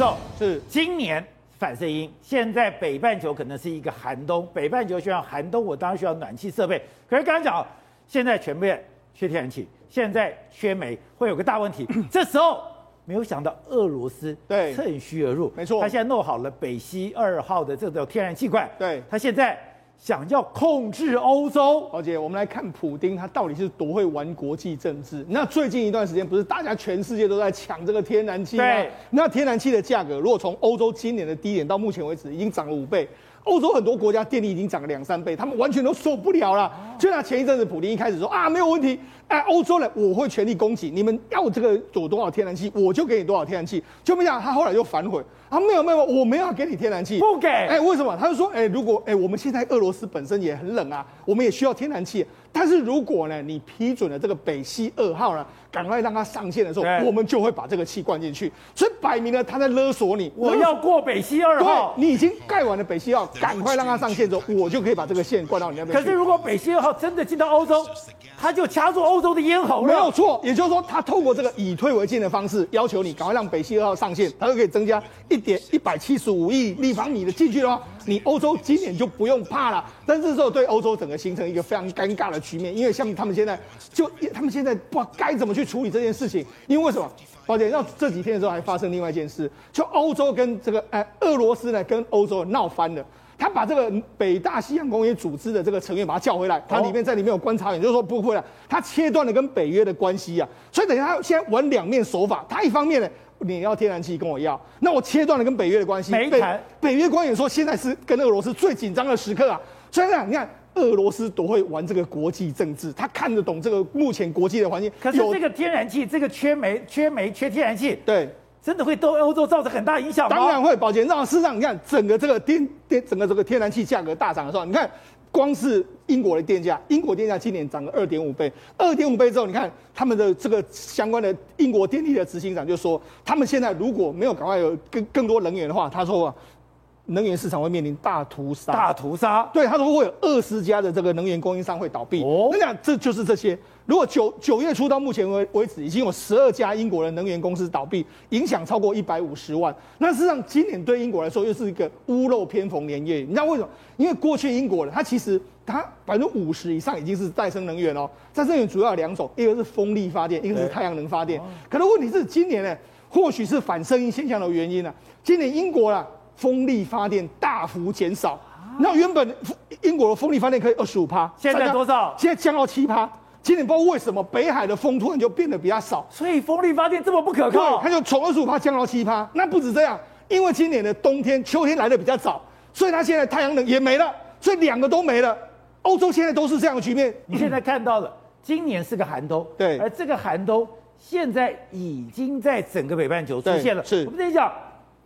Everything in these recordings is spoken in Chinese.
走，是今年反射音，现在北半球可能是一个寒冬，北半球需要寒冬，我当然需要暖气设备。可是刚刚讲，现在全面缺天然气，现在缺煤，会有个大问题。这时候没有想到俄罗斯对趁虚而入，没错，他现在弄好了北溪二号的这种天然气罐，对，他现在。想要控制欧洲，宝姐，我们来看普丁，他到底是多会玩国际政治？那最近一段时间，不是大家全世界都在抢这个天然气吗？对，那天然气的价格，如果从欧洲今年的低点到目前为止，已经涨了五倍。欧洲很多国家电力已经涨了两三倍，他们完全都受不了了。就像前一阵子，普京一开始说啊，没有问题，哎，欧洲人我会全力供给，你们要这个有多少天然气，我就给你多少天然气。就没想到他后来又反悔。啊，没有没有，我没有要给你天然气，不给。哎，为什么？他就说，哎，如果哎，我们现在俄罗斯本身也很冷啊，我们也需要天然气。但是如果呢，你批准了这个北溪二号呢，赶快让它上线的时候，我们就会把这个气灌进去。所以摆明了他在勒索你，我要过北溪二号，你已经盖完了北溪二号，赶快让它上线之后，我就可以把这个线灌到你那边。可是如果北溪二号真的进到欧洲，他就掐住欧洲的咽喉了。没有错，也就是说，他透过这个以退为进的方式，要求你赶快让北溪二号上线，他就可以增加一点一百七十五亿立方米的进去的话，你欧洲今年就不用怕了。但是这时候对欧洲整个形成一个非常尴尬的局面，因为像他们现在就他们现在不知道该怎么去处理这件事情，因为为什么？抱歉，那这几天的时候还发生另外一件事，就欧洲跟这个呃俄罗斯呢跟欧洲闹翻了。他把这个北大西洋公约组织的这个成员把他叫回来，他里面在里面有观察员，就是说不会了，他切断了跟北约的关系啊，所以等于他现在玩两面手法，他一方面呢，你要天然气跟我要，那我切断了跟北约的关系，没谈。北约官员说现在是跟俄罗斯最紧张的时刻啊，所以呢，你看俄罗斯多会玩这个国际政治，他看得懂这个目前国际的环境。可是这个天然气，这个缺煤、缺煤、缺天然气，对。真的会对欧洲造成很大影响吗？当然会，宝杰。那事实上，你看整个这个天天，整个这个天然气价格大涨的时候，你看光是英国的电价，英国电价今年涨了二点五倍，二点五倍之后，你看他们的这个相关的英国电力的执行长就说，他们现在如果没有赶快有更更多能源的话，他说，能源市场会面临大屠杀。大屠杀？对，他说会有二十家的这个能源供应商会倒闭。哦，那讲这就是这些。如果九九月初到目前为为止，已经有十二家英国的能源公司倒闭，影响超过一百五十万。那事实上，今年对英国来说又是一个屋漏偏逢连夜雨。你知道为什么？因为过去英国人，它其实它百分之五十以上已经是再生能源哦。再生能源主要有两种，一个是风力发电，一个是太阳能发电。可能问题是今年呢，或许是反声音现象的原因呢、啊。今年英国啊，风力发电大幅减少。那原本英国的风力发电可以二十五趴，现在多少？现在降到七趴。今年不知道为什么北海的风突然就变得比较少，所以风力发电这么不可靠，它就从二十五趴降到七趴。那不止这样，因为今年的冬天、秋天来的比较早，所以它现在太阳能也没了，所以两个都没了。欧洲现在都是这样的局面。你现在看到了，今年是个寒冬，对，而这个寒冬现在已经在整个北半球出现了。是，我们在讲。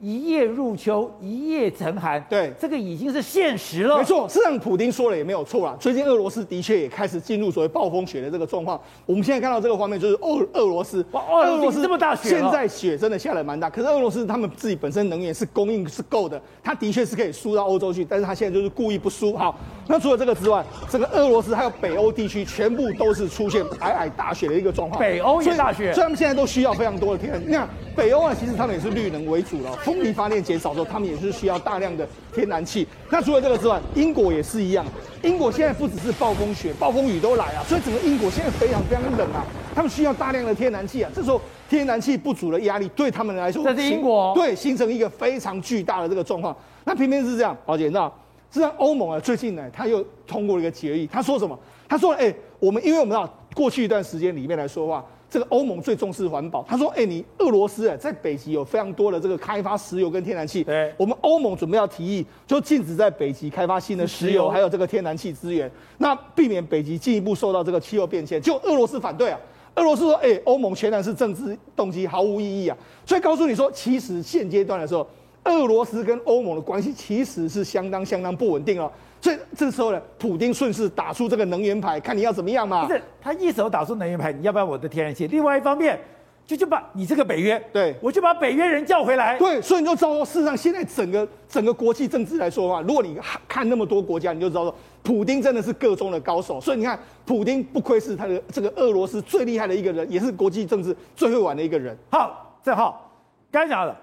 一夜入秋，一夜成寒。对，这个已经是现实了。没错，事实上普丁说了也没有错啦。最近俄罗斯的确也开始进入所谓暴风雪的这个状况。我们现在看到这个画面，就是俄俄罗斯，哇，俄罗斯这么大雪，现在雪真的下得蛮大。可是俄罗斯他们自己本身能源是供应是够的，他的确是可以输到欧洲去，但是他现在就是故意不输。好，那除了这个之外，这个俄罗斯还有北欧地区全部都是出现皑皑大雪的一个状况。北欧也大雪，所以他们现在都需要非常多的天然气。你看北欧啊，其实他们也是绿能为主了，风力发电减。少时候，他们也是需要大量的天然气。那除了这个之外，英国也是一样。英国现在不只是暴风雪、暴风雨都来啊，所以整个英国现在非常非常冷啊。他们需要大量的天然气啊。这时候天然气不足的压力对他们来说，这是英国对形成一个非常巨大的这个状况。那偏偏是这样，宝姐，你知道，实际上欧盟啊，最近呢，他又通过了一个决议，他说什么？他说，哎，我们因为我们知道过去一段时间里面来说的话。这个欧盟最重视环保，他说：“哎，你俄罗斯啊，在北极有非常多的这个开发石油跟天然气，对，我们欧盟准备要提议，就禁止在北极开发新的石油还有这个天然气资源，那避免北极进一步受到这个气候变迁。就俄罗斯反对啊，俄罗斯说：哎，欧盟全然是政治动机，毫无意义啊。所以告诉你说，其实现阶段的时候，俄罗斯跟欧盟的关系其实是相当相当不稳定哦。”所以这时候呢，普丁顺势打出这个能源牌，看你要怎么样嘛。不是，他一手打出能源牌，你要不要我的天然气？另外一方面，就就把你这个北约，对，我就把北约人叫回来。对，所以你就知道说，事实上现在整个整个国际政治来说的话，如果你看那么多国家，你就知道说，普京真的是个中的高手。所以你看，普京不愧是他的这个俄罗斯最厉害的一个人，也是国际政治最会玩的一个人。好，正好刚讲了。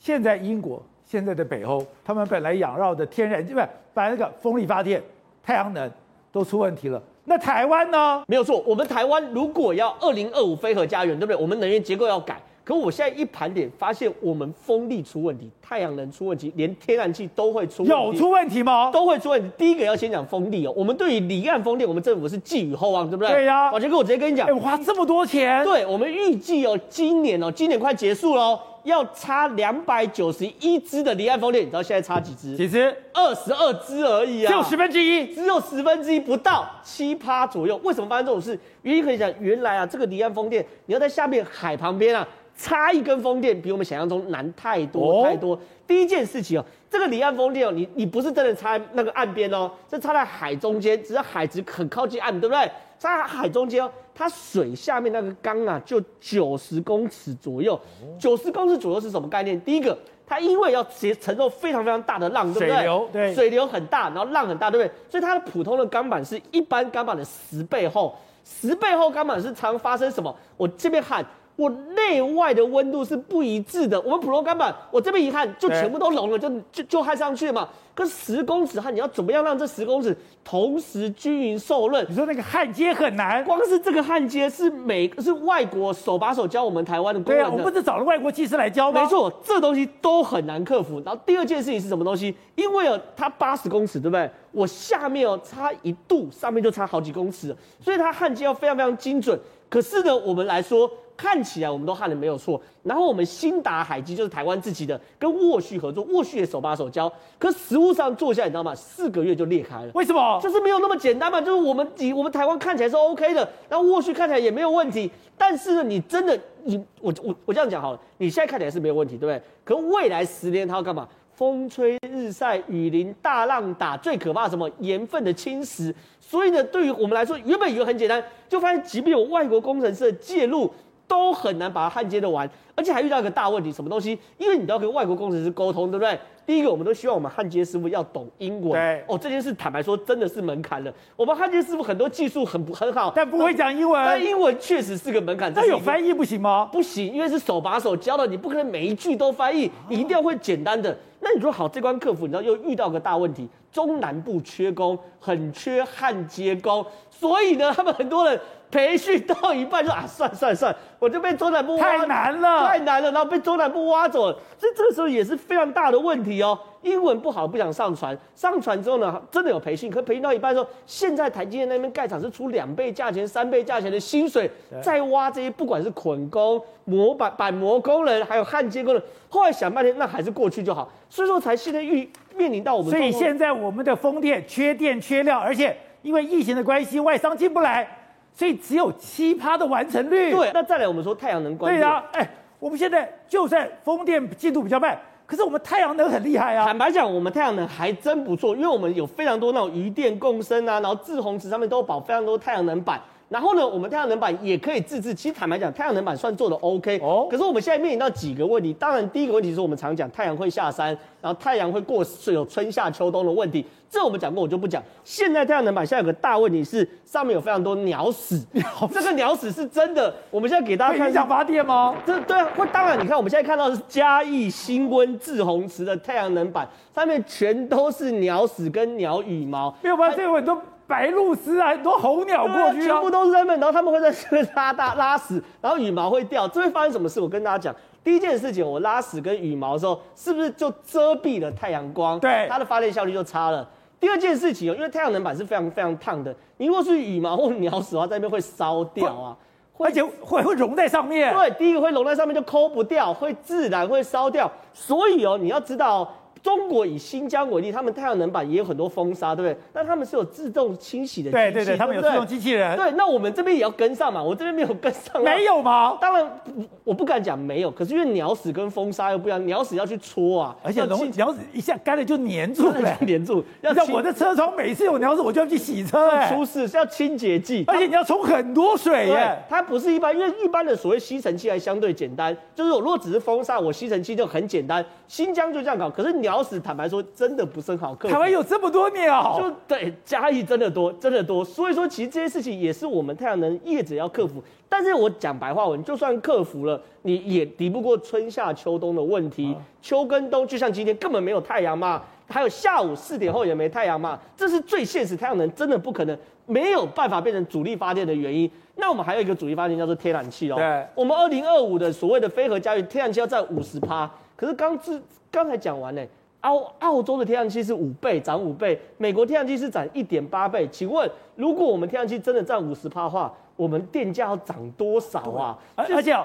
现在英国、现在的北欧，他们本来仰绕的天然，不是把那个风力发电、太阳能都出问题了。那台湾呢？没有错，我们台湾如果要二零二五非核家园，对不对？我们能源结构要改。可我现在一盘点，发现我们风力出问题，太阳能出问题，连天然气都会出问题。有出问题吗？都会出问题。第一个要先讲风力哦，我们对于离岸风电，我们政府是寄予厚望，对不对？对呀、啊。宝杰哥，我直接跟你讲，哎，花这么多钱。对，我们预计哦，今年哦，今年快结束喽哦。要插两百九十一支的离岸风电，你知道现在插几支？几支？二十二支而已啊，只有十分之一，只有十分之一不到，七趴左右。为什么发生这种事？原因可以讲，原来啊，这个离岸风电，你要在下面海旁边啊，插一根风电，比我们想象中难太多太多。哦、第一件事情哦，这个离岸风电哦，你你不是真的插在那个岸边哦，是插在海中间，只是海只很靠近岸，对不对？插在海中间哦，它水下面那个缸啊，就九十公尺左右。九十公尺左右是什么概念？第一个，它因为要承承受非常非常大的浪，对不对？水流，对，水流很大，然后浪很大，对不对？所以它的普通的钢板是一般钢板的十倍厚，十倍厚钢板是常发生什么？我这边焊。我内外的温度是不一致的。我们普通钢板，我这边一焊就全部都融了，就就就焊上去了嘛。可是十公尺焊，你要怎么样让这十公尺同时均匀受润？你说那个焊接很难，光是这个焊接是每是外国手把手教我们台湾的工人的。对啊，我们不是找了外国技师来教吗？没错，这东西都很难克服。然后第二件事情是什么东西？因为哦，它八十公尺，对不对？我下面哦差一度，上面就差好几公尺，所以它焊接要非常非常精准。可是呢，我们来说。看起来我们都焊的没有错，然后我们新达海基就是台湾自己的，跟沃旭合作，沃旭也手把手教，可实物上做下来，你知道吗？四个月就裂开了。为什么？就是没有那么简单嘛，就是我们以我们台湾看起来是 OK 的，然后沃旭看起来也没有问题，但是呢，你真的你我我我这样讲好了，你现在看起来是没有问题，对不对？可未来十年它要干嘛？风吹日晒雨淋大浪打，最可怕什么？盐分的侵蚀。所以呢，对于我们来说，原本以为很简单，就发现即便有外国工程师的介入。都很难把它焊接的完，而且还遇到一个大问题，什么东西？因为你都要跟外国工程师沟通，对不对？第一个，我们都希望我们焊接师傅要懂英文。对哦，这件事坦白说真的是门槛了。我们焊接师傅很多技术很不很好，但不会讲英文。但英文确实是个门槛。那有翻译不行吗？不行，因为是手把手教的，你不可能每一句都翻译，你一定要会简单的。那你说好，这关克服，你知道又遇到个大问题，中南部缺工，很缺焊接工，所以呢，他们很多人。培训到一半就啊，算算算，我就被中南部挖太难了，太难了，然后被中南部挖走了，所以这个时候也是非常大的问题哦。英文不好，不想上传，上传之后呢，真的有培训，可培训到一半的时候，现在台积电那边盖厂是出两倍价钱、三倍价钱的薪水，在挖这些不管是捆工、模板板模工人，还有焊接工人，后来想半天，那还是过去就好，所以说才现在遇面临到我们。所以现在我们的风电缺电缺料，而且因为疫情的关系，外商进不来。所以只有七趴的完成率。对，那再来我们说太阳能关。对啊，哎，我们现在就算风电进度比较慢，可是我们太阳能很厉害啊。坦白讲，我们太阳能还真不错，因为我们有非常多那种渔电共生啊，然后自红池上面都有绑非常多太阳能板。然后呢，我们太阳能板也可以自制。其实坦白讲，太阳能板算做的 OK 哦。可是我们现在面临到几个问题。当然，第一个问题是我们常讲太阳会下山，然后太阳会过是有春夏秋冬的问题。这我们讲过，我就不讲。现在太阳能板现在有个大问题是上面有非常多鸟屎。鸟这个鸟屎是真的。我们现在给大家看。你想发电吗？这对啊。会当然，你看我们现在看到的是嘉义新温志宏池的太阳能板，上面全都是鸟屎跟鸟羽毛。没有办法，这有很多。白鹭鸶啊，很多候鸟过去，全部都是人们，然后他们会在这边拉大拉屎，然后羽毛会掉，这会发生什么事？我跟大家讲，第一件事情，我拉屎跟羽毛的时候，是不是就遮蔽了太阳光？对，它的发电效率就差了。第二件事情哦，因为太阳能板是非常非常烫的，你如果是羽毛或鸟屎的话，在那边会烧掉啊，会而且会会融在上面。对，第一个会融在上面就抠不掉，会自然会烧掉。所以哦，你要知道。中国以新疆为例，他们太阳能板也有很多风沙，对不对？但他们是有自动清洗的机器，对对对，他们有自动机器人。对，那我们这边也要跟上嘛。我这边没有跟上，没有吗？当然，我不敢讲没有。可是因为鸟屎跟风沙又不一样，鸟屎要去搓啊，而且鸟鸟屎一下干了就粘住了，粘住。要像我的车窗每次有鸟屎，我就要去洗车，哎，出事是要清洁剂，而且你要冲很多水耶。它不是一般，因为一般的所谓吸尘器还相对简单，就是我如果只是风沙，我吸尘器就很简单。新疆就这样搞，可是鸟鸟屎，坦白说真的不是很好克服。台湾有这么多鸟，就对嘉义真的多，真的多。所以说，其实这些事情也是我们太阳能业者要克服。但是我讲白话文，就算克服了，你也敌不过春夏秋冬的问题。秋跟冬，就像今天根本没有太阳嘛。还有下午四点后也没太阳嘛，这是最现实，太阳能真的不可能没有办法变成主力发电的原因。那我们还有一个主力发电叫做天然气哦。对，我们二零二五的所谓的非核家园天然气要占五十趴，可是刚之刚才讲完呢，澳澳洲的天然气是五倍涨五倍，美国天然气是涨一点八倍。请问，如果我们天然气真的占五十趴的话，我们电价要涨多少啊？而而且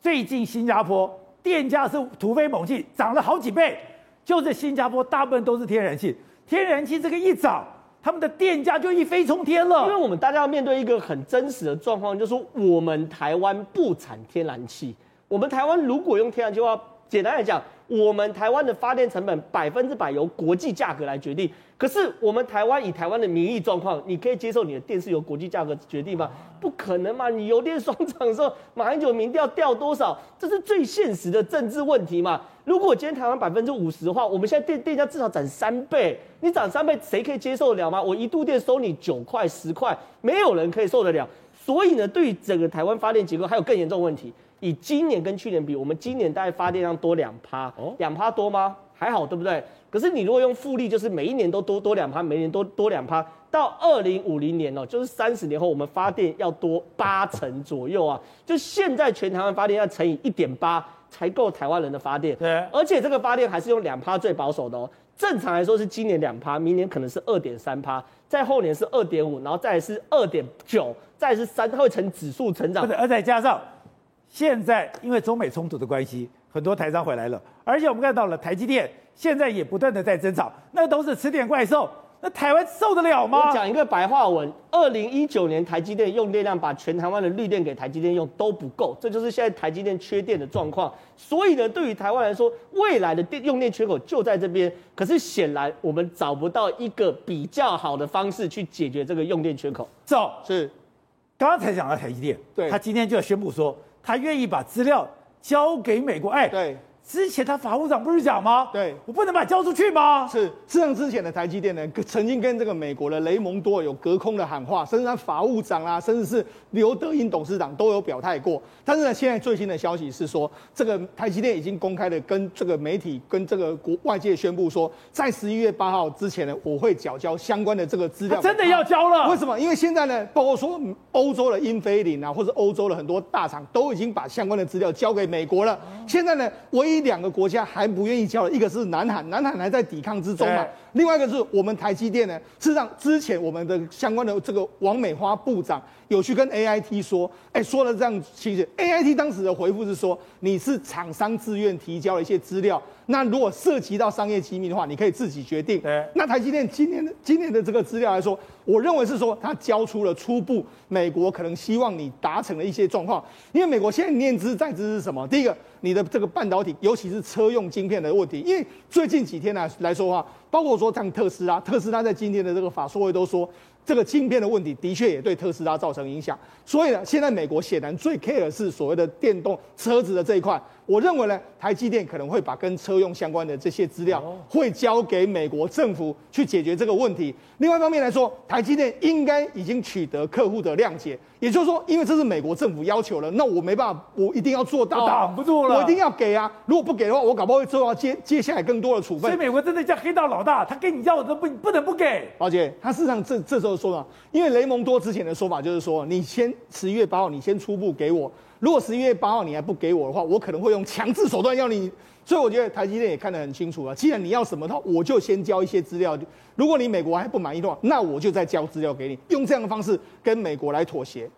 最近新加坡电价是突飞猛进，涨了好几倍。就是新加坡大部分都是天然气，天然气这个一涨，他们的电价就一飞冲天了。因为我们大家要面对一个很真实的状况，就是说我们台湾不产天然气，我们台湾如果用天然气的话，简单来讲，我们台湾的发电成本百分之百由国际价格来决定。可是我们台湾以台湾的民意状况，你可以接受你的电是由国际价格决定吗？不可能嘛！你油电双涨的时候，马英九民调掉多少？这是最现实的政治问题嘛。如果今天台湾百分之五十的话，我们现在电电价至少涨三倍，你涨三倍，谁可以接受得了吗？我一度电收你九块十块，没有人可以受得了。所以呢，对于整个台湾发电结构，还有更严重问题。以今年跟去年比，我们今年大概发电量多两趴，两趴多吗？还好，对不对？可是你如果用复利，就是每一年都多多两趴，每年都多两趴，到二零五零年哦，就是三十年后，我们发电要多八成左右啊！就现在全台湾发电要乘以一点八，才够台湾人的发电。对，而且这个发电还是用两趴最保守的哦。正常来说是今年两趴，明年可能是二点三趴，在后年是二点五，然后再是二点九，再是三，它会呈指数成长。而再加上现在因为中美冲突的关系，很多台商回来了，而且我们看到了台积电。现在也不断的在争吵，那都是吃点怪兽，那台湾受得了吗？我讲一个白话文，二零一九年台积电用电量把全台湾的绿电给台积电用都不够，这就是现在台积电缺电的状况。所以呢，对于台湾来说，未来的电用电缺口就在这边。可是显然我们找不到一个比较好的方式去解决这个用电缺口。走是，刚才讲到台积电，对，他今天就要宣布说，他愿意把资料交给美国。哎，对。之前他法务长不是讲吗？对，我不能把它交出去吗？是，事实上之前的台积电呢，曾经跟这个美国的雷蒙多有隔空的喊话，甚至他法务长啊，甚至是刘德英董事长都有表态过。但是呢，现在最新的消息是说，这个台积电已经公开的跟这个媒体、跟这个国外界宣布说，在十一月八号之前呢，我会缴交相关的这个资料。真的要交了？为什么？因为现在呢，包括说欧洲的英飞凌啊，或者欧洲的很多大厂都已经把相关的资料交给美国了。现在呢，唯一两个国家。还不愿意交了，一个是南海，南海还在抵抗之中嘛。另外一个是我们台积电呢，事实上之前我们的相关的这个王美花部长有去跟 AIT 说，哎，说了这样，其实 AIT 当时的回复是说，你是厂商自愿提交了一些资料，那如果涉及到商业机密的话，你可以自己决定。那台积电今年的今年的这个资料来说，我认为是说他交出了初步美国可能希望你达成的一些状况，因为美国现在念兹在兹是什么？第一个，你的这个半导体，尤其是车用晶片的问题，因为最近几天来来说的话。包括说像特斯拉，特斯拉在今天的这个法说会都说，这个晶片的问题的确也对特斯拉造成影响。所以呢，现在美国显然最 care 的是所谓的电动车子的这一块。我认为呢，台积电可能会把跟车用相关的这些资料，会交给美国政府去解决这个问题。另外一方面来说，台积电应该已经取得客户的谅解，也就是说，因为这是美国政府要求了，那我没办法，我一定要做到，挡不住了，我一定要给啊！如果不给的话，我搞不好会受到接接下来更多的处分。所以美国真的叫黑道老大，他跟你要的都不不能不给。而姐他事实上这这时候说了，因为雷蒙多之前的说法就是说，你先十一月八号，你先初步给我。如果十一月八号你还不给我的话，我可能会用强制手段要你。所以我觉得台积电也看得很清楚啊。既然你要什么的话，我就先交一些资料。如果你美国还不满意的话，那我就再交资料给你，用这样的方式跟美国来妥协。